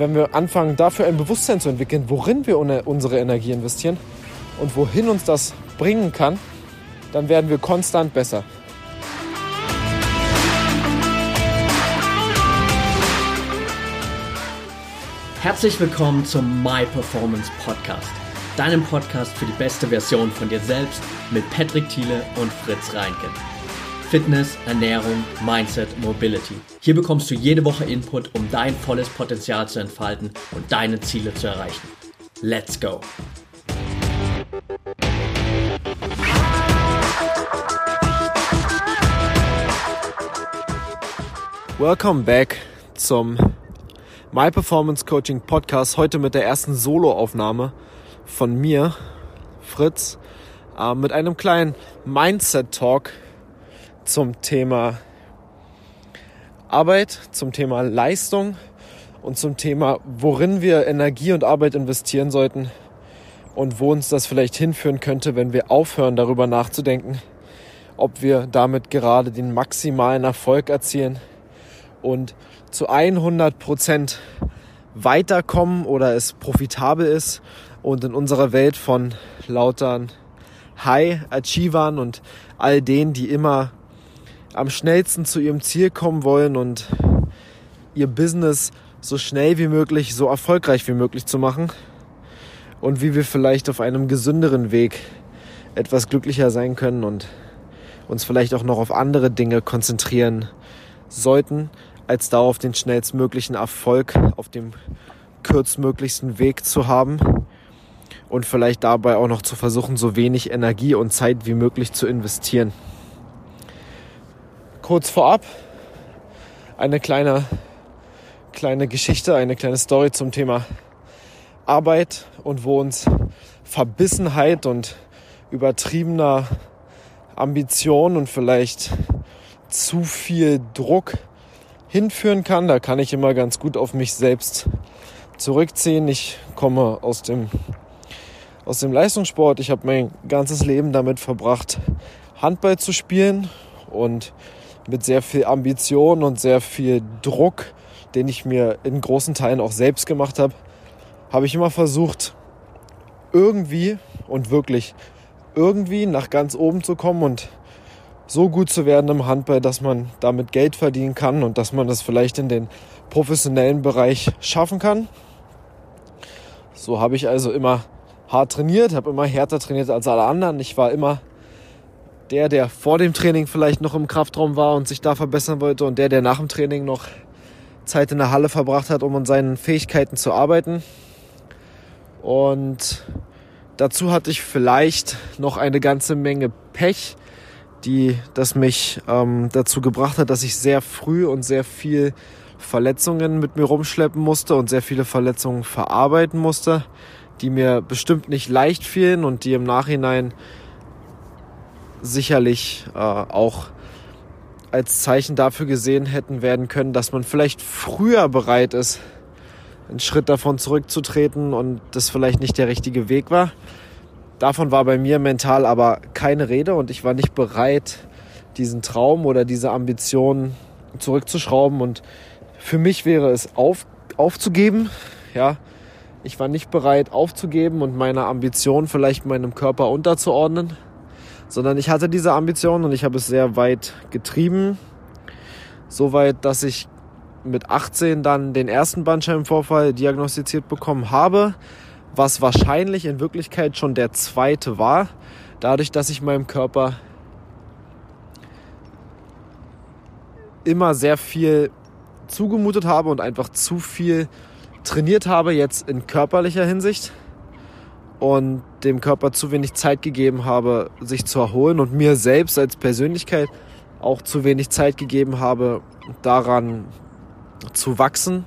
wenn wir anfangen, dafür ein Bewusstsein zu entwickeln, worin wir unsere Energie investieren und wohin uns das bringen kann, dann werden wir konstant besser. Herzlich willkommen zum My Performance Podcast, deinem Podcast für die beste Version von dir selbst mit Patrick Thiele und Fritz Reinke. Fitness, Ernährung, Mindset, Mobility. Hier bekommst du jede Woche Input, um dein volles Potenzial zu entfalten und deine Ziele zu erreichen. Let's go! Welcome back zum My Performance Coaching Podcast. Heute mit der ersten Solo-Aufnahme von mir, Fritz, äh, mit einem kleinen Mindset-Talk zum Thema Arbeit, zum Thema Leistung und zum Thema, worin wir Energie und Arbeit investieren sollten und wo uns das vielleicht hinführen könnte, wenn wir aufhören, darüber nachzudenken, ob wir damit gerade den maximalen Erfolg erzielen und zu 100 Prozent weiterkommen oder es profitabel ist und in unserer Welt von lautern High Achievern und all denen, die immer am schnellsten zu ihrem Ziel kommen wollen und ihr Business so schnell wie möglich, so erfolgreich wie möglich zu machen und wie wir vielleicht auf einem gesünderen Weg etwas glücklicher sein können und uns vielleicht auch noch auf andere Dinge konzentrieren sollten, als darauf den schnellstmöglichen Erfolg auf dem kürzmöglichsten Weg zu haben und vielleicht dabei auch noch zu versuchen, so wenig Energie und Zeit wie möglich zu investieren. Kurz vorab eine kleine, kleine Geschichte, eine kleine Story zum Thema Arbeit und wo uns Verbissenheit und übertriebener Ambition und vielleicht zu viel Druck hinführen kann. Da kann ich immer ganz gut auf mich selbst zurückziehen. Ich komme aus dem, aus dem Leistungssport. Ich habe mein ganzes Leben damit verbracht, Handball zu spielen und mit sehr viel Ambition und sehr viel Druck, den ich mir in großen Teilen auch selbst gemacht habe, habe ich immer versucht, irgendwie und wirklich irgendwie nach ganz oben zu kommen und so gut zu werden im Handball, dass man damit Geld verdienen kann und dass man das vielleicht in den professionellen Bereich schaffen kann. So habe ich also immer hart trainiert, habe immer härter trainiert als alle anderen. Ich war immer der, der vor dem Training vielleicht noch im Kraftraum war und sich da verbessern wollte und der, der nach dem Training noch Zeit in der Halle verbracht hat, um an seinen Fähigkeiten zu arbeiten. Und dazu hatte ich vielleicht noch eine ganze Menge Pech, die das mich ähm, dazu gebracht hat, dass ich sehr früh und sehr viel Verletzungen mit mir rumschleppen musste und sehr viele Verletzungen verarbeiten musste, die mir bestimmt nicht leicht fielen und die im Nachhinein sicherlich äh, auch als Zeichen dafür gesehen hätten werden können, dass man vielleicht früher bereit ist, einen Schritt davon zurückzutreten und das vielleicht nicht der richtige Weg war. Davon war bei mir mental aber keine Rede und ich war nicht bereit, diesen Traum oder diese Ambition zurückzuschrauben und für mich wäre es auf, aufzugeben. Ja, ich war nicht bereit aufzugeben und meine Ambition vielleicht meinem Körper unterzuordnen, sondern ich hatte diese Ambition und ich habe es sehr weit getrieben. So weit, dass ich mit 18 dann den ersten Bandscheibenvorfall diagnostiziert bekommen habe was wahrscheinlich in Wirklichkeit schon der zweite war, dadurch, dass ich meinem Körper immer sehr viel zugemutet habe und einfach zu viel trainiert habe, jetzt in körperlicher Hinsicht und dem Körper zu wenig Zeit gegeben habe, sich zu erholen und mir selbst als Persönlichkeit auch zu wenig Zeit gegeben habe, daran zu wachsen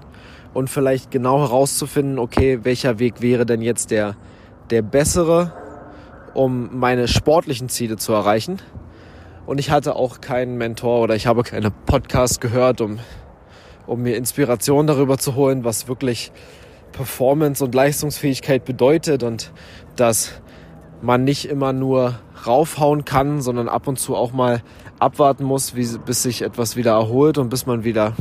und vielleicht genau herauszufinden, okay, welcher Weg wäre denn jetzt der, der bessere, um meine sportlichen Ziele zu erreichen. Und ich hatte auch keinen Mentor oder ich habe keine Podcast gehört, um, um mir Inspiration darüber zu holen, was wirklich Performance und Leistungsfähigkeit bedeutet und dass man nicht immer nur raufhauen kann, sondern ab und zu auch mal abwarten muss, wie, bis sich etwas wieder erholt und bis man wieder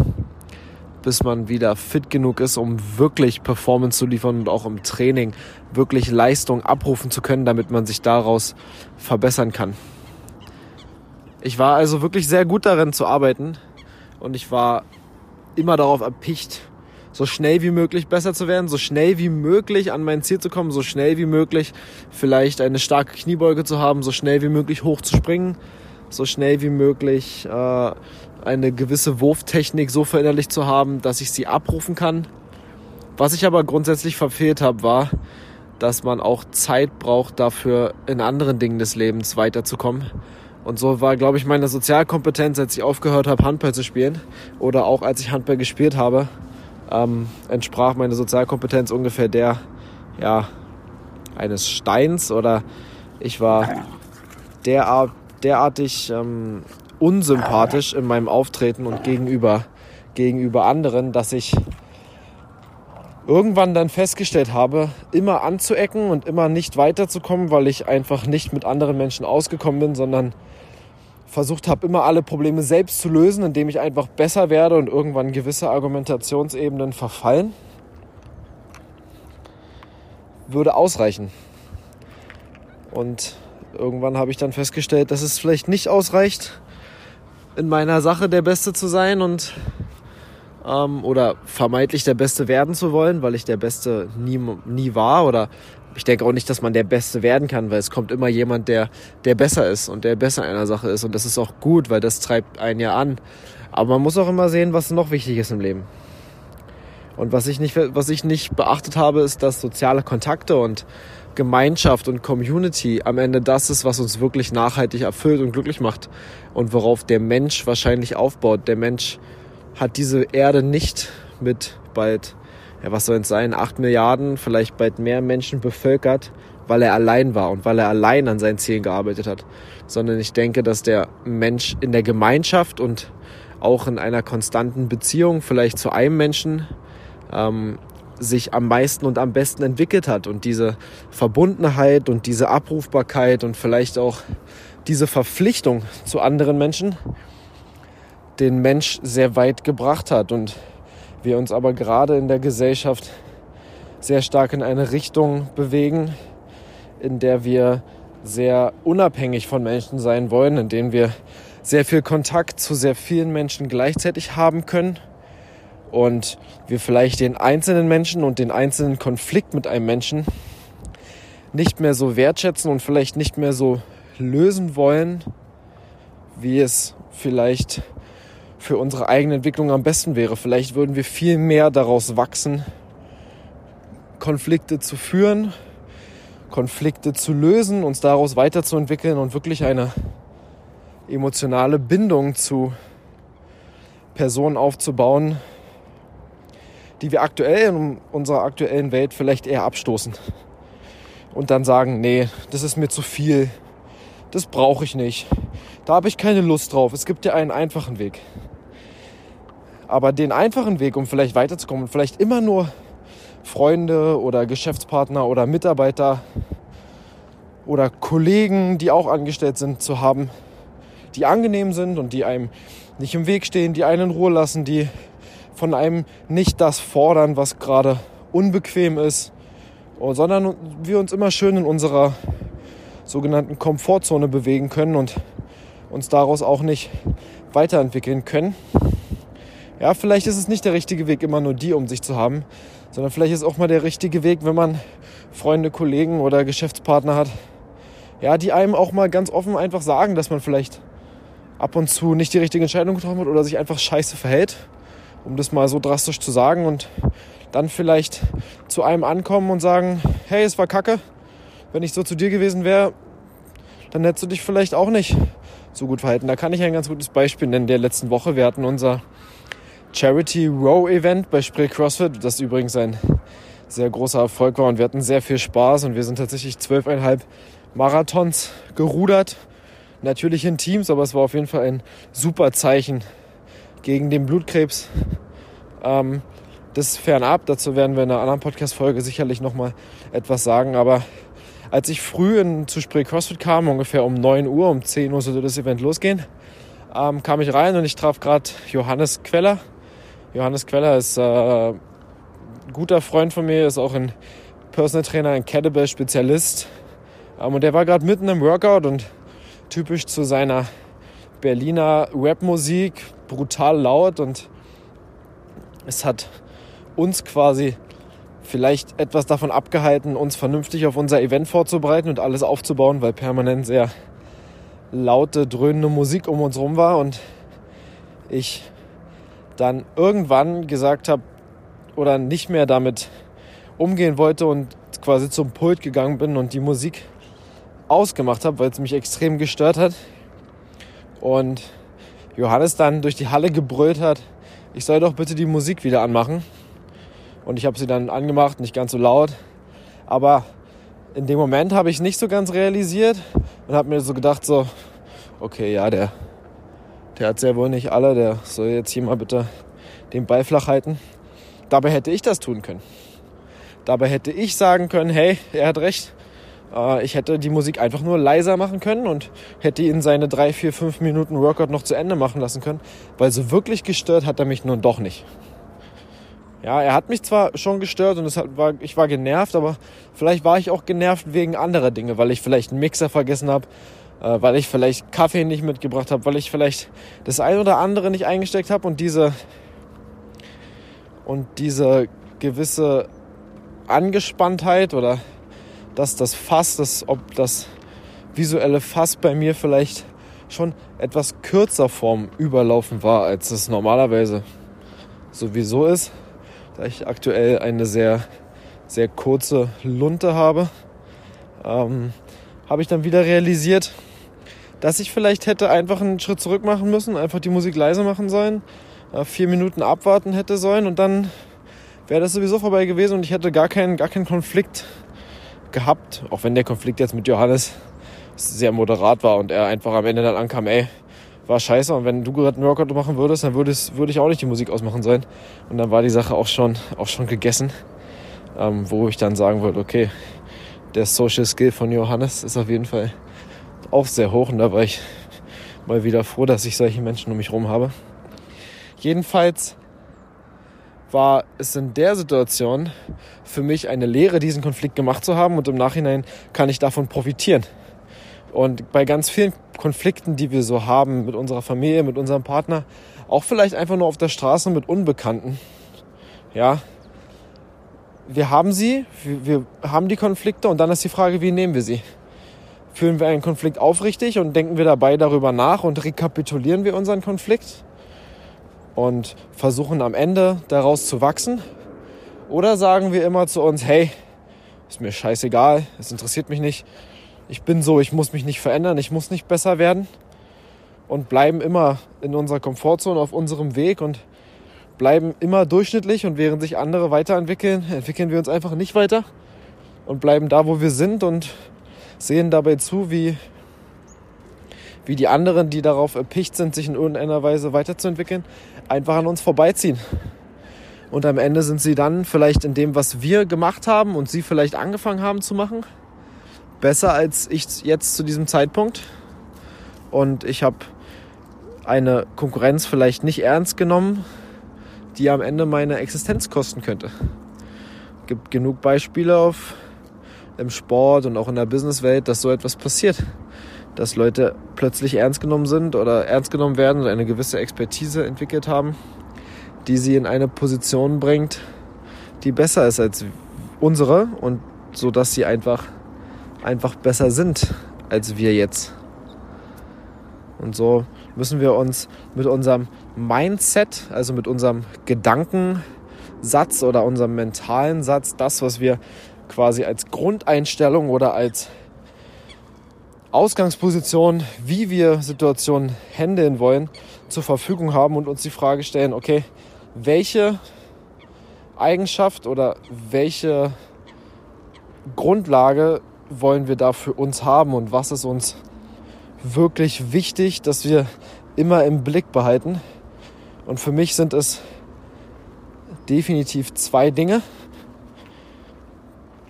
bis man wieder fit genug ist, um wirklich Performance zu liefern und auch im Training wirklich Leistung abrufen zu können, damit man sich daraus verbessern kann. Ich war also wirklich sehr gut darin zu arbeiten und ich war immer darauf erpicht, so schnell wie möglich besser zu werden, so schnell wie möglich an mein Ziel zu kommen, so schnell wie möglich vielleicht eine starke Kniebeuge zu haben, so schnell wie möglich hoch zu springen, so schnell wie möglich äh, eine gewisse Wurftechnik so verinnerlicht zu haben, dass ich sie abrufen kann. Was ich aber grundsätzlich verfehlt habe, war, dass man auch Zeit braucht dafür, in anderen Dingen des Lebens weiterzukommen. Und so war, glaube ich, meine Sozialkompetenz, als ich aufgehört habe, Handball zu spielen oder auch als ich Handball gespielt habe, ähm, entsprach meine Sozialkompetenz ungefähr der, ja, eines Steins oder ich war derart, derartig ähm, unsympathisch in meinem Auftreten und gegenüber, gegenüber anderen, dass ich irgendwann dann festgestellt habe, immer anzuecken und immer nicht weiterzukommen, weil ich einfach nicht mit anderen Menschen ausgekommen bin, sondern versucht habe, immer alle Probleme selbst zu lösen, indem ich einfach besser werde und irgendwann gewisse Argumentationsebenen verfallen, würde ausreichen. Und irgendwann habe ich dann festgestellt, dass es vielleicht nicht ausreicht, in meiner Sache der Beste zu sein und ähm, oder vermeintlich der Beste werden zu wollen, weil ich der Beste nie, nie war oder ich denke auch nicht, dass man der Beste werden kann, weil es kommt immer jemand, der, der besser ist und der besser in einer Sache ist und das ist auch gut, weil das treibt einen ja an. Aber man muss auch immer sehen, was noch wichtig ist im Leben. Und was ich nicht, was ich nicht beachtet habe, ist, dass soziale Kontakte und Gemeinschaft und Community am Ende das ist, was uns wirklich nachhaltig erfüllt und glücklich macht und worauf der Mensch wahrscheinlich aufbaut. Der Mensch hat diese Erde nicht mit bald, ja, was soll es sein, acht Milliarden, vielleicht bald mehr Menschen bevölkert, weil er allein war und weil er allein an seinen Zielen gearbeitet hat, sondern ich denke, dass der Mensch in der Gemeinschaft und auch in einer konstanten Beziehung vielleicht zu einem Menschen ähm, sich am meisten und am besten entwickelt hat. Und diese Verbundenheit und diese Abrufbarkeit und vielleicht auch diese Verpflichtung zu anderen Menschen den Mensch sehr weit gebracht hat. Und wir uns aber gerade in der Gesellschaft sehr stark in eine Richtung bewegen, in der wir sehr unabhängig von Menschen sein wollen, in denen wir sehr viel Kontakt zu sehr vielen Menschen gleichzeitig haben können und wir vielleicht den einzelnen Menschen und den einzelnen Konflikt mit einem Menschen nicht mehr so wertschätzen und vielleicht nicht mehr so lösen wollen, wie es vielleicht für unsere eigene Entwicklung am besten wäre. Vielleicht würden wir viel mehr daraus wachsen, Konflikte zu führen, Konflikte zu lösen, uns daraus weiterzuentwickeln und wirklich eine emotionale Bindung zu Personen aufzubauen, die wir aktuell in unserer aktuellen Welt vielleicht eher abstoßen. Und dann sagen, nee, das ist mir zu viel, das brauche ich nicht, da habe ich keine Lust drauf. Es gibt ja einen einfachen Weg. Aber den einfachen Weg, um vielleicht weiterzukommen vielleicht immer nur Freunde oder Geschäftspartner oder Mitarbeiter oder Kollegen, die auch angestellt sind, zu haben, die angenehm sind und die einem nicht im Weg stehen, die einen in Ruhe lassen, die von einem nicht das fordern, was gerade unbequem ist, sondern wir uns immer schön in unserer sogenannten Komfortzone bewegen können und uns daraus auch nicht weiterentwickeln können. Ja, vielleicht ist es nicht der richtige Weg, immer nur die um sich zu haben, sondern vielleicht ist auch mal der richtige Weg, wenn man Freunde, Kollegen oder Geschäftspartner hat, ja, die einem auch mal ganz offen einfach sagen, dass man vielleicht ab und zu nicht die richtige Entscheidung getroffen hat oder sich einfach scheiße verhält um das mal so drastisch zu sagen und dann vielleicht zu einem ankommen und sagen, hey, es war kacke. Wenn ich so zu dir gewesen wäre, dann hättest du dich vielleicht auch nicht so gut verhalten. Da kann ich ein ganz gutes Beispiel nennen. Der letzten Woche, wir hatten unser Charity Row Event bei Spree CrossFit, das übrigens ein sehr großer Erfolg war und wir hatten sehr viel Spaß und wir sind tatsächlich zwölfeinhalb Marathons gerudert. Natürlich in Teams, aber es war auf jeden Fall ein super Zeichen gegen den Blutkrebs. Ähm, das fernab, dazu werden wir in einer anderen Podcast-Folge sicherlich nochmal etwas sagen. Aber als ich früh in, zu Spree CrossFit kam, ungefähr um 9 Uhr, um 10 Uhr sollte das Event losgehen, ähm, kam ich rein und ich traf gerade Johannes Queller, Johannes Queller ist äh, ein guter Freund von mir, ist auch ein Personal Trainer, ein Kettlebell Spezialist. Ähm, und der war gerade mitten im Workout und typisch zu seiner Berliner Rapmusik, brutal laut und es hat uns quasi vielleicht etwas davon abgehalten, uns vernünftig auf unser Event vorzubereiten und alles aufzubauen, weil permanent sehr laute, dröhnende Musik um uns rum war und ich dann irgendwann gesagt habe oder nicht mehr damit umgehen wollte und quasi zum Pult gegangen bin und die Musik ausgemacht habe, weil es mich extrem gestört hat. Und Johannes dann durch die Halle gebrüllt hat, ich soll doch bitte die Musik wieder anmachen. Und ich habe sie dann angemacht, nicht ganz so laut. Aber in dem Moment habe ich nicht so ganz realisiert und habe mir so gedacht, so, okay, ja, der, der hat sehr wohl nicht alle, der soll jetzt hier mal bitte den Ball flach halten. Dabei hätte ich das tun können. Dabei hätte ich sagen können, hey, er hat recht. Äh, ich hätte die Musik einfach nur leiser machen können und hätte ihn seine drei, vier, fünf Minuten Workout noch zu Ende machen lassen können, weil so wirklich gestört hat er mich nun doch nicht. Ja, er hat mich zwar schon gestört und es war, ich war genervt, aber vielleicht war ich auch genervt wegen anderer Dinge, weil ich vielleicht einen Mixer vergessen habe, weil ich vielleicht Kaffee nicht mitgebracht habe, weil ich vielleicht das ein oder andere nicht eingesteckt habe und diese und diese gewisse Angespanntheit oder dass das Fass, das, ob das visuelle Fass bei mir vielleicht schon etwas kürzer vorm Überlaufen war, als es normalerweise sowieso ist da ich aktuell eine sehr, sehr kurze Lunte habe, ähm, habe ich dann wieder realisiert, dass ich vielleicht hätte einfach einen Schritt zurück machen müssen, einfach die Musik leise machen sollen, äh, vier Minuten abwarten hätte sollen und dann wäre das sowieso vorbei gewesen und ich hätte gar keinen, gar keinen Konflikt gehabt, auch wenn der Konflikt jetzt mit Johannes sehr moderat war und er einfach am Ende dann ankam, ey, war scheiße. Und wenn du gerade einen Workout machen würdest, dann würde, würde ich auch nicht die Musik ausmachen sollen. Und dann war die Sache auch schon, auch schon gegessen. Ähm, wo ich dann sagen würde, okay, der Social Skill von Johannes ist auf jeden Fall auch sehr hoch. Und da war ich mal wieder froh, dass ich solche Menschen um mich herum habe. Jedenfalls war es in der Situation für mich eine Lehre, diesen Konflikt gemacht zu haben und im Nachhinein kann ich davon profitieren. Und bei ganz vielen Konflikten, die wir so haben mit unserer Familie, mit unserem Partner, auch vielleicht einfach nur auf der Straße mit Unbekannten, ja, wir haben sie, wir, haben die Konflikte und dann ist die Frage, wie nehmen wir sie? Führen wir einen Konflikt aufrichtig und denken wir dabei darüber nach und rekapitulieren wir unseren Konflikt und versuchen am Ende daraus zu wachsen? Oder sagen wir immer zu uns, hey, ist mir scheißegal, es interessiert mich nicht, ich bin so, ich muss mich nicht verändern, ich muss nicht besser werden. Und bleiben immer in unserer Komfortzone auf unserem Weg und bleiben immer durchschnittlich. Und während sich andere weiterentwickeln, entwickeln wir uns einfach nicht weiter und bleiben da, wo wir sind und sehen dabei zu, wie, wie die anderen, die darauf erpicht sind, sich in irgendeiner Weise weiterzuentwickeln, einfach an uns vorbeiziehen. Und am Ende sind sie dann vielleicht in dem, was wir gemacht haben und sie vielleicht angefangen haben zu machen, besser als ich jetzt zu diesem Zeitpunkt. Und ich habe eine Konkurrenz vielleicht nicht ernst genommen, die am Ende meine Existenz kosten könnte. Es gibt genug Beispiele auf, im Sport und auch in der Businesswelt, dass so etwas passiert. Dass Leute plötzlich ernst genommen sind oder ernst genommen werden und eine gewisse Expertise entwickelt haben, die sie in eine Position bringt, die besser ist als unsere und so dass sie einfach einfach besser sind als wir jetzt. Und so müssen wir uns mit unserem Mindset, also mit unserem Gedankensatz oder unserem mentalen Satz, das, was wir quasi als Grundeinstellung oder als Ausgangsposition, wie wir Situationen handeln wollen, zur Verfügung haben und uns die Frage stellen, okay, welche Eigenschaft oder welche Grundlage wollen wir da für uns haben und was ist uns wirklich wichtig, dass wir immer im Blick behalten. Und für mich sind es definitiv zwei Dinge.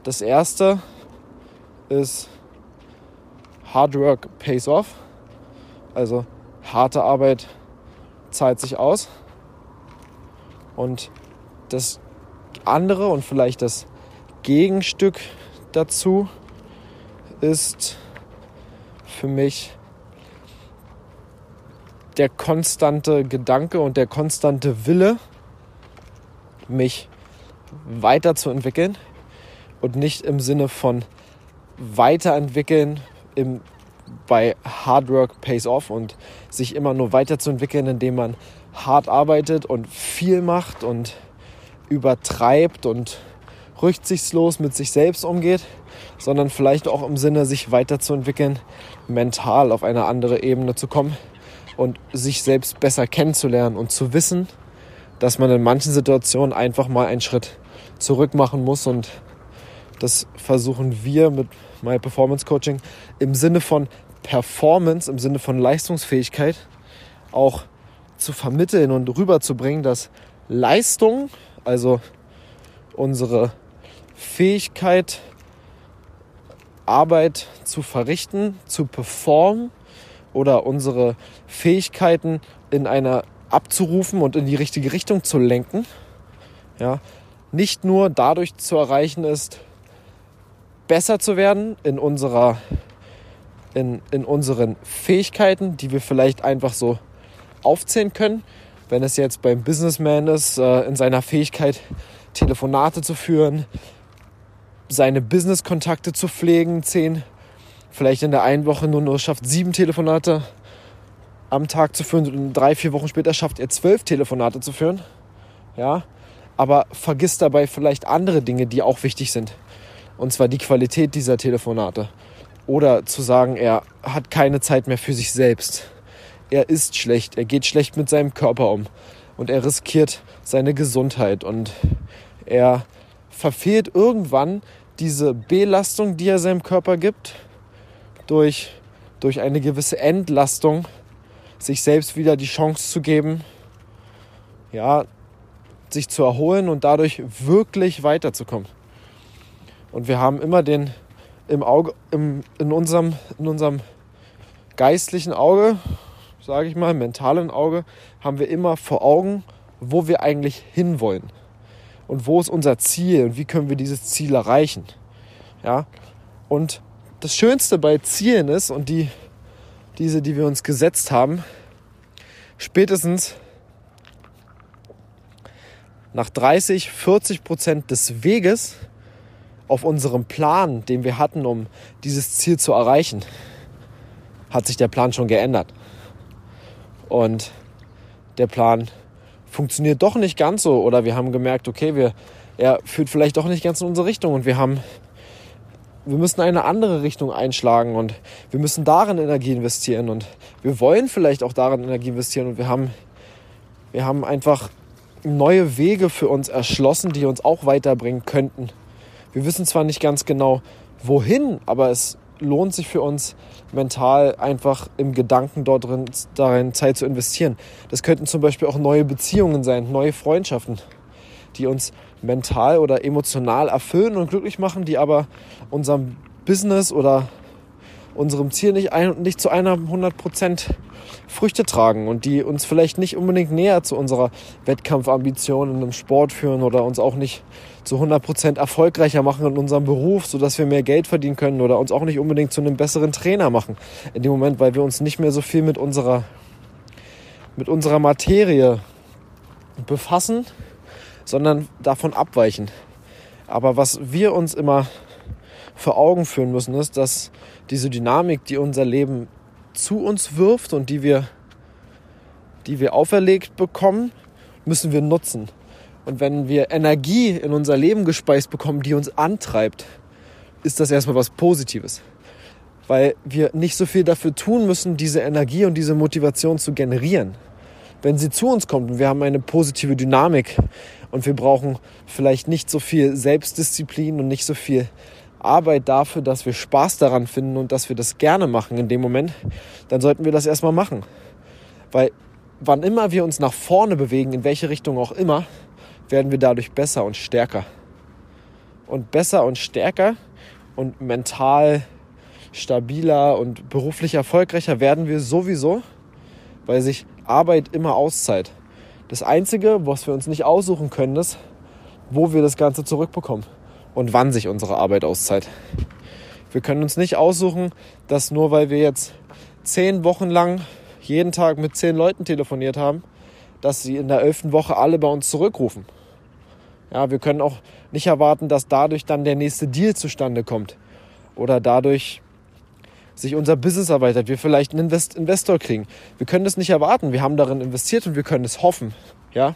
Das erste ist Hard Work pays off. Also harte Arbeit zahlt sich aus. Und das andere und vielleicht das Gegenstück dazu ist für mich der konstante Gedanke und der konstante Wille, mich weiterzuentwickeln und nicht im Sinne von weiterentwickeln im, bei Hard Work pays off und sich immer nur weiterzuentwickeln, indem man hart arbeitet und viel macht und übertreibt und rücksichtslos mit sich selbst umgeht, sondern vielleicht auch im Sinne, sich weiterzuentwickeln, mental auf eine andere Ebene zu kommen und sich selbst besser kennenzulernen und zu wissen, dass man in manchen Situationen einfach mal einen Schritt zurück machen muss und das versuchen wir mit My Performance Coaching im Sinne von Performance, im Sinne von Leistungsfähigkeit auch zu vermitteln und rüberzubringen, dass Leistung, also unsere Fähigkeit, Arbeit zu verrichten, zu performen oder unsere Fähigkeiten in einer abzurufen und in die richtige Richtung zu lenken, ja, nicht nur dadurch zu erreichen ist, besser zu werden in unserer in, in unseren Fähigkeiten, die wir vielleicht einfach so aufzählen können. Wenn es jetzt beim Businessman ist, äh, in seiner Fähigkeit, Telefonate zu führen, seine Business-Kontakte zu pflegen, zehn, vielleicht in der einen Woche nur nur schafft sieben Telefonate am Tag zu führen und drei, vier Wochen später schafft er zwölf Telefonate zu führen. Ja, aber vergisst dabei vielleicht andere Dinge, die auch wichtig sind. Und zwar die Qualität dieser Telefonate. Oder zu sagen, er hat keine Zeit mehr für sich selbst. Er ist schlecht, er geht schlecht mit seinem Körper um. Und er riskiert seine Gesundheit. Und er verfehlt irgendwann diese Belastung, die er seinem Körper gibt, durch, durch eine gewisse Entlastung, sich selbst wieder die Chance zu geben, ja, sich zu erholen und dadurch wirklich weiterzukommen. Und wir haben immer den im Auge, im, in, unserem, in unserem geistlichen Auge, sage ich mal, mentalen Auge, haben wir immer vor Augen, wo wir eigentlich hinwollen. Und wo ist unser Ziel und wie können wir dieses Ziel erreichen. Ja? Und das Schönste bei Zielen ist, und die, diese, die wir uns gesetzt haben, spätestens nach 30, 40 Prozent des Weges auf unserem Plan, den wir hatten, um dieses Ziel zu erreichen, hat sich der Plan schon geändert. Und der Plan funktioniert doch nicht ganz so. Oder wir haben gemerkt, okay, wir, er führt vielleicht doch nicht ganz in unsere Richtung und wir haben, wir müssen eine andere Richtung einschlagen und wir müssen darin Energie investieren und wir wollen vielleicht auch darin Energie investieren und wir haben, wir haben einfach neue Wege für uns erschlossen, die uns auch weiterbringen könnten. Wir wissen zwar nicht ganz genau, wohin, aber es lohnt sich für uns mental einfach im Gedanken dort drin, darin Zeit zu investieren. Das könnten zum Beispiel auch neue Beziehungen sein, neue Freundschaften, die uns mental oder emotional erfüllen und glücklich machen, die aber unserem Business oder unserem Ziel nicht, ein, nicht zu einer 100 Prozent Früchte tragen und die uns vielleicht nicht unbedingt näher zu unserer Wettkampfambition in einem Sport führen oder uns auch nicht zu 100% erfolgreicher machen in unserem Beruf, sodass wir mehr Geld verdienen können oder uns auch nicht unbedingt zu einem besseren Trainer machen. In dem Moment, weil wir uns nicht mehr so viel mit unserer, mit unserer Materie befassen, sondern davon abweichen. Aber was wir uns immer vor Augen führen müssen, ist, dass diese Dynamik, die unser Leben zu uns wirft und die wir, die wir auferlegt bekommen, müssen wir nutzen. Und wenn wir Energie in unser Leben gespeist bekommen, die uns antreibt, ist das erstmal was Positives. Weil wir nicht so viel dafür tun müssen, diese Energie und diese Motivation zu generieren. Wenn sie zu uns kommt und wir haben eine positive Dynamik und wir brauchen vielleicht nicht so viel Selbstdisziplin und nicht so viel Arbeit dafür, dass wir Spaß daran finden und dass wir das gerne machen in dem Moment, dann sollten wir das erstmal machen. Weil wann immer wir uns nach vorne bewegen, in welche Richtung auch immer, werden wir dadurch besser und stärker. Und besser und stärker und mental stabiler und beruflich erfolgreicher werden wir sowieso, weil sich Arbeit immer auszahlt. Das Einzige, was wir uns nicht aussuchen können, ist, wo wir das Ganze zurückbekommen und wann sich unsere Arbeit auszahlt. Wir können uns nicht aussuchen, dass nur weil wir jetzt zehn Wochen lang jeden Tag mit zehn Leuten telefoniert haben, dass sie in der elften Woche alle bei uns zurückrufen. Ja, wir können auch nicht erwarten, dass dadurch dann der nächste Deal zustande kommt oder dadurch sich unser Business erweitert, wir vielleicht einen Invest Investor kriegen. Wir können das nicht erwarten. Wir haben darin investiert und wir können es hoffen. Ja,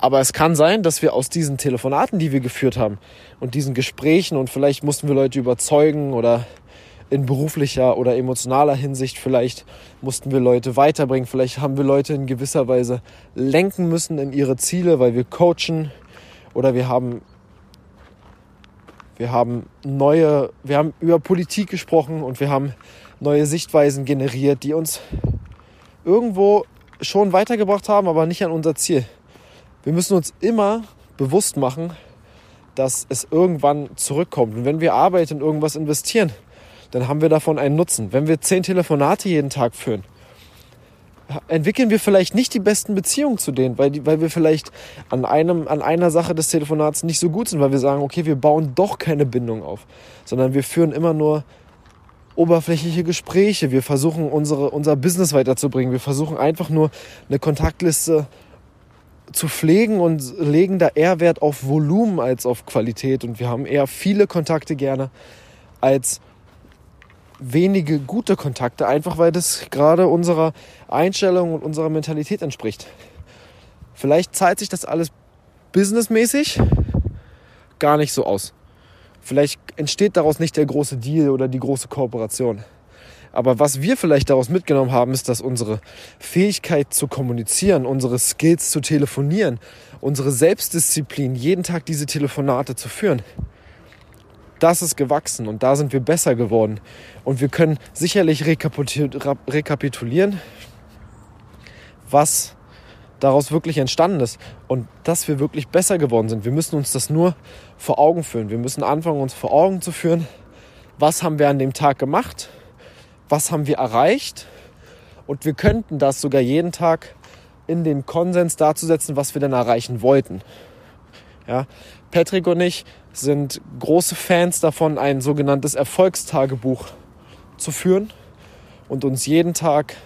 aber es kann sein, dass wir aus diesen Telefonaten, die wir geführt haben und diesen Gesprächen und vielleicht mussten wir Leute überzeugen oder in beruflicher oder emotionaler Hinsicht vielleicht mussten wir Leute weiterbringen, vielleicht haben wir Leute in gewisser Weise lenken müssen in ihre Ziele, weil wir coachen oder wir haben wir haben neue, wir haben über Politik gesprochen und wir haben neue Sichtweisen generiert, die uns irgendwo schon weitergebracht haben, aber nicht an unser Ziel wir müssen uns immer bewusst machen, dass es irgendwann zurückkommt. Und wenn wir Arbeit in irgendwas investieren, dann haben wir davon einen Nutzen. Wenn wir zehn Telefonate jeden Tag führen, entwickeln wir vielleicht nicht die besten Beziehungen zu denen, weil, die, weil wir vielleicht an, einem, an einer Sache des Telefonats nicht so gut sind, weil wir sagen, okay, wir bauen doch keine Bindung auf, sondern wir führen immer nur oberflächliche Gespräche. Wir versuchen unsere, unser Business weiterzubringen. Wir versuchen einfach nur eine Kontaktliste zu pflegen und legen da eher Wert auf Volumen als auf Qualität. Und wir haben eher viele Kontakte gerne als wenige gute Kontakte, einfach weil das gerade unserer Einstellung und unserer Mentalität entspricht. Vielleicht zahlt sich das alles businessmäßig gar nicht so aus. Vielleicht entsteht daraus nicht der große Deal oder die große Kooperation. Aber was wir vielleicht daraus mitgenommen haben, ist, dass unsere Fähigkeit zu kommunizieren, unsere Skills zu telefonieren, unsere Selbstdisziplin, jeden Tag diese Telefonate zu führen, das ist gewachsen und da sind wir besser geworden. Und wir können sicherlich rekapitulieren, was daraus wirklich entstanden ist und dass wir wirklich besser geworden sind. Wir müssen uns das nur vor Augen führen. Wir müssen anfangen, uns vor Augen zu führen, was haben wir an dem Tag gemacht was haben wir erreicht und wir könnten das sogar jeden Tag in den Konsens dazu setzen, was wir denn erreichen wollten. Ja, Patrick und ich sind große Fans davon, ein sogenanntes Erfolgstagebuch zu führen und uns jeden Tag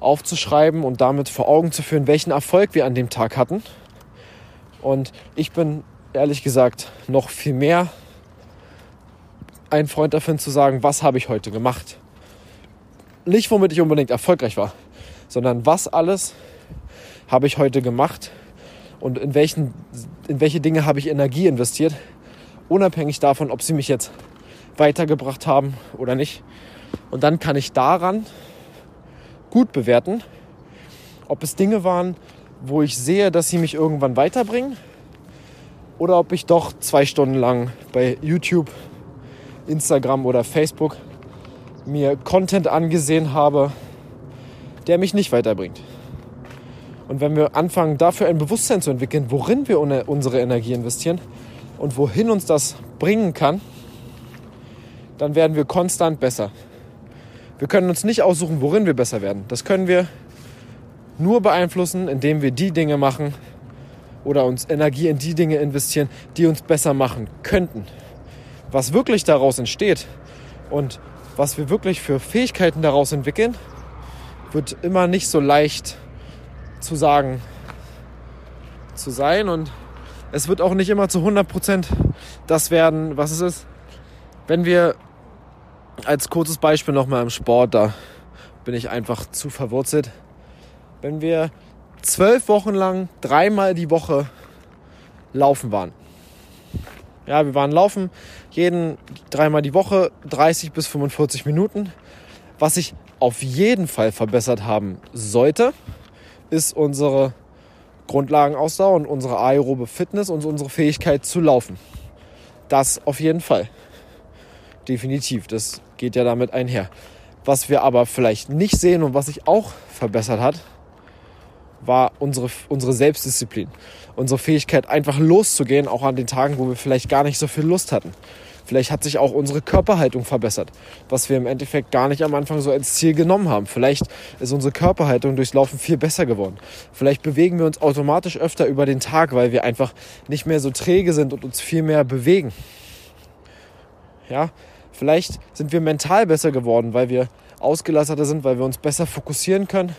aufzuschreiben und damit vor Augen zu führen, welchen Erfolg wir an dem Tag hatten. Und ich bin ehrlich gesagt noch viel mehr ein Freund davon zu sagen, was habe ich heute gemacht nicht, womit ich unbedingt erfolgreich war, sondern was alles habe ich heute gemacht und in, welchen, in welche Dinge habe ich Energie investiert, unabhängig davon, ob sie mich jetzt weitergebracht haben oder nicht. Und dann kann ich daran gut bewerten, ob es Dinge waren, wo ich sehe, dass sie mich irgendwann weiterbringen oder ob ich doch zwei Stunden lang bei YouTube, Instagram oder Facebook mir Content angesehen habe, der mich nicht weiterbringt. Und wenn wir anfangen, dafür ein Bewusstsein zu entwickeln, worin wir unsere Energie investieren und wohin uns das bringen kann, dann werden wir konstant besser. Wir können uns nicht aussuchen, worin wir besser werden. Das können wir nur beeinflussen, indem wir die Dinge machen oder uns Energie in die Dinge investieren, die uns besser machen könnten. Was wirklich daraus entsteht und was wir wirklich für Fähigkeiten daraus entwickeln, wird immer nicht so leicht zu sagen zu sein und es wird auch nicht immer zu 100% das werden, was es ist. Wenn wir als kurzes Beispiel nochmal im Sport, da bin ich einfach zu verwurzelt. Wenn wir zwölf Wochen lang dreimal die Woche laufen waren, ja, wir waren laufen, jeden dreimal die Woche, 30 bis 45 Minuten. Was sich auf jeden Fall verbessert haben sollte, ist unsere Grundlagenausdauer und unsere aerobe Fitness und unsere Fähigkeit zu laufen. Das auf jeden Fall. Definitiv, das geht ja damit einher. Was wir aber vielleicht nicht sehen und was sich auch verbessert hat, war unsere, unsere Selbstdisziplin. Unsere Fähigkeit, einfach loszugehen, auch an den Tagen, wo wir vielleicht gar nicht so viel Lust hatten. Vielleicht hat sich auch unsere Körperhaltung verbessert, was wir im Endeffekt gar nicht am Anfang so als Ziel genommen haben. Vielleicht ist unsere Körperhaltung durchs Laufen viel besser geworden. Vielleicht bewegen wir uns automatisch öfter über den Tag, weil wir einfach nicht mehr so träge sind und uns viel mehr bewegen. Ja, vielleicht sind wir mental besser geworden, weil wir ausgelasseter sind, weil wir uns besser fokussieren können.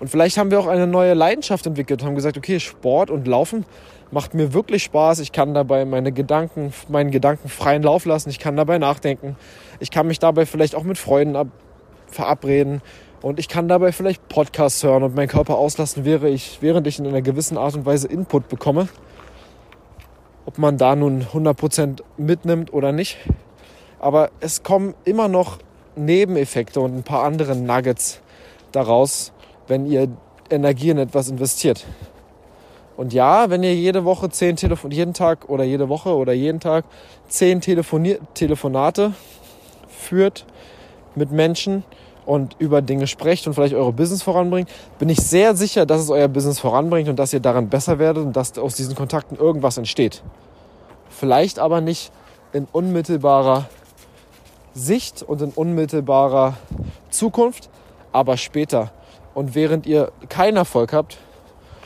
Und vielleicht haben wir auch eine neue Leidenschaft entwickelt haben gesagt, okay, Sport und Laufen macht mir wirklich Spaß. Ich kann dabei meine Gedanken, meinen Gedanken freien Lauf lassen. Ich kann dabei nachdenken. Ich kann mich dabei vielleicht auch mit Freunden ab, verabreden. Und ich kann dabei vielleicht Podcasts hören und meinen Körper auslassen, während ich, während ich in einer gewissen Art und Weise Input bekomme. Ob man da nun 100% mitnimmt oder nicht. Aber es kommen immer noch Nebeneffekte und ein paar andere Nuggets daraus, wenn ihr Energie in etwas investiert. Und ja, wenn ihr jede Woche zehn Telefon jeden Tag oder jede Woche oder jeden Tag zehn Telefonier Telefonate führt mit Menschen und über Dinge sprecht und vielleicht eure Business voranbringt, bin ich sehr sicher, dass es euer Business voranbringt und dass ihr daran besser werdet und dass aus diesen Kontakten irgendwas entsteht. Vielleicht aber nicht in unmittelbarer Sicht und in unmittelbarer Zukunft, aber später. Und während ihr keinen Erfolg habt,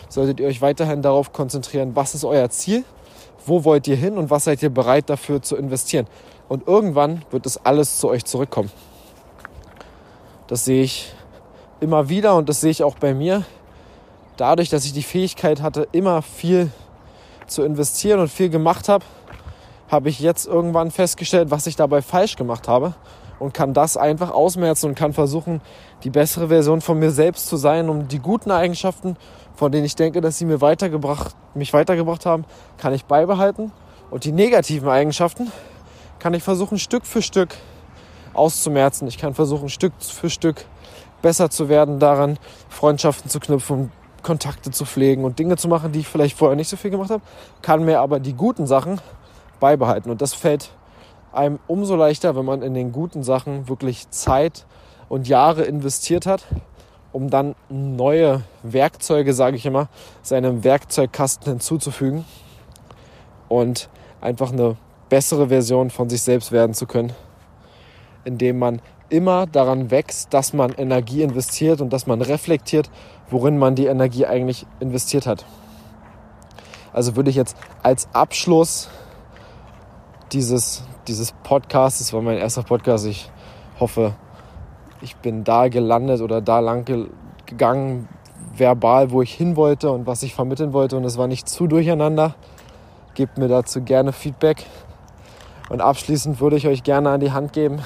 solltet ihr euch weiterhin darauf konzentrieren, was ist euer Ziel, wo wollt ihr hin und was seid ihr bereit dafür zu investieren. Und irgendwann wird es alles zu euch zurückkommen. Das sehe ich immer wieder und das sehe ich auch bei mir. Dadurch, dass ich die Fähigkeit hatte, immer viel zu investieren und viel gemacht habe, habe ich jetzt irgendwann festgestellt, was ich dabei falsch gemacht habe und kann das einfach ausmerzen und kann versuchen, die bessere Version von mir selbst zu sein, um die guten Eigenschaften, von denen ich denke, dass sie mir weitergebracht, mich weitergebracht haben, kann ich beibehalten und die negativen Eigenschaften kann ich versuchen, Stück für Stück auszumerzen. Ich kann versuchen, Stück für Stück besser zu werden daran, Freundschaften zu knüpfen, Kontakte zu pflegen und Dinge zu machen, die ich vielleicht vorher nicht so viel gemacht habe, kann mir aber die guten Sachen beibehalten. Und das fällt einem umso leichter, wenn man in den guten Sachen wirklich Zeit und Jahre investiert hat, um dann neue Werkzeuge, sage ich immer, seinem Werkzeugkasten hinzuzufügen und einfach eine bessere Version von sich selbst werden zu können, indem man immer daran wächst, dass man Energie investiert und dass man reflektiert, worin man die Energie eigentlich investiert hat. Also würde ich jetzt als Abschluss dieses, dieses Podcasts, das war mein erster Podcast, ich hoffe, ich bin da gelandet oder da lang gegangen, verbal, wo ich hin wollte und was ich vermitteln wollte und es war nicht zu durcheinander. Gebt mir dazu gerne Feedback. Und abschließend würde ich euch gerne an die Hand geben,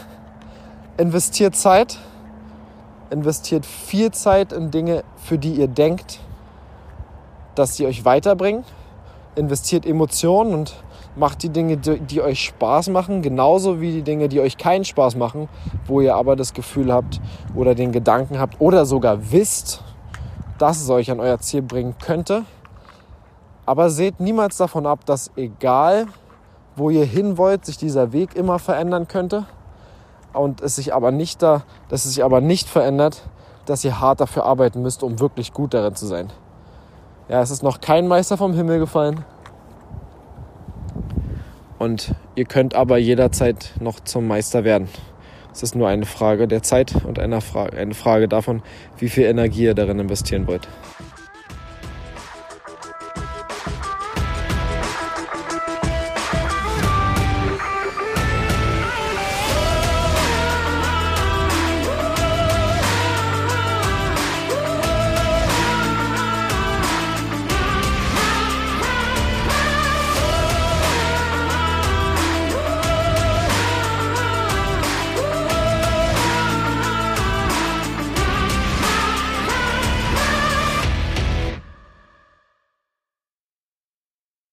investiert Zeit, investiert viel Zeit in Dinge, für die ihr denkt, dass sie euch weiterbringen, investiert Emotionen und macht die Dinge, die euch Spaß machen, genauso wie die Dinge, die euch keinen Spaß machen, wo ihr aber das Gefühl habt oder den Gedanken habt oder sogar wisst, dass es euch an euer Ziel bringen könnte. Aber seht niemals davon ab, dass egal, wo ihr hin wollt, sich dieser Weg immer verändern könnte und es sich aber nicht da, dass es sich aber nicht verändert, dass ihr hart dafür arbeiten müsst, um wirklich gut darin zu sein. Ja, es ist noch kein Meister vom Himmel gefallen. Und ihr könnt aber jederzeit noch zum Meister werden. Es ist nur eine Frage der Zeit und eine Frage, davon, wie viel Energie ihr darin investieren wollt.